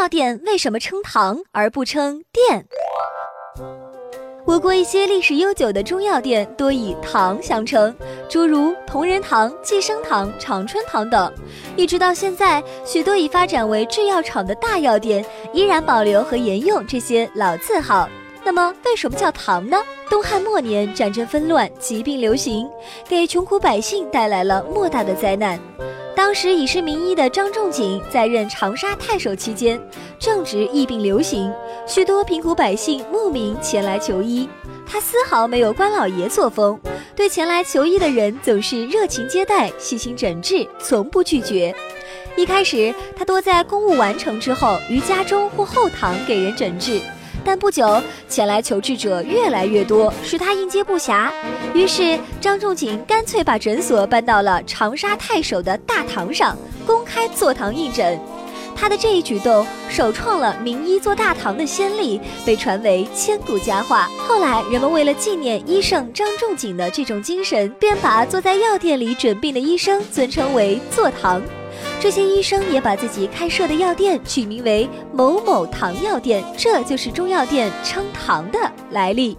药店为什么称堂而不称店？我国一些历史悠久的中药店多以堂相称，诸如同仁堂、济生堂、长春堂等。一直到现在，许多已发展为制药厂的大药店依然保留和沿用这些老字号。那么，为什么叫堂呢？东汉末年，战争纷乱，疾病流行，给穷苦百姓带来了莫大的灾难。当时已是名医的张仲景在任长沙太守期间，正值疫病流行，许多贫苦百姓慕名前来求医。他丝毫没有官老爷作风，对前来求医的人总是热情接待、细心诊治，从不拒绝。一开始，他多在公务完成之后，于家中或后堂给人诊治。但不久，前来求治者越来越多，使他应接不暇。于是，张仲景干脆把诊所搬到了长沙太守的大堂上，公开坐堂应诊。他的这一举动，首创了名医坐大堂的先例，被传为千古佳话。后来，人们为了纪念医圣张仲景的这种精神，便把坐在药店里诊病的医生尊称为“坐堂”。这些医生也把自己开设的药店取名为某某堂药店，这就是中药店称堂的来历。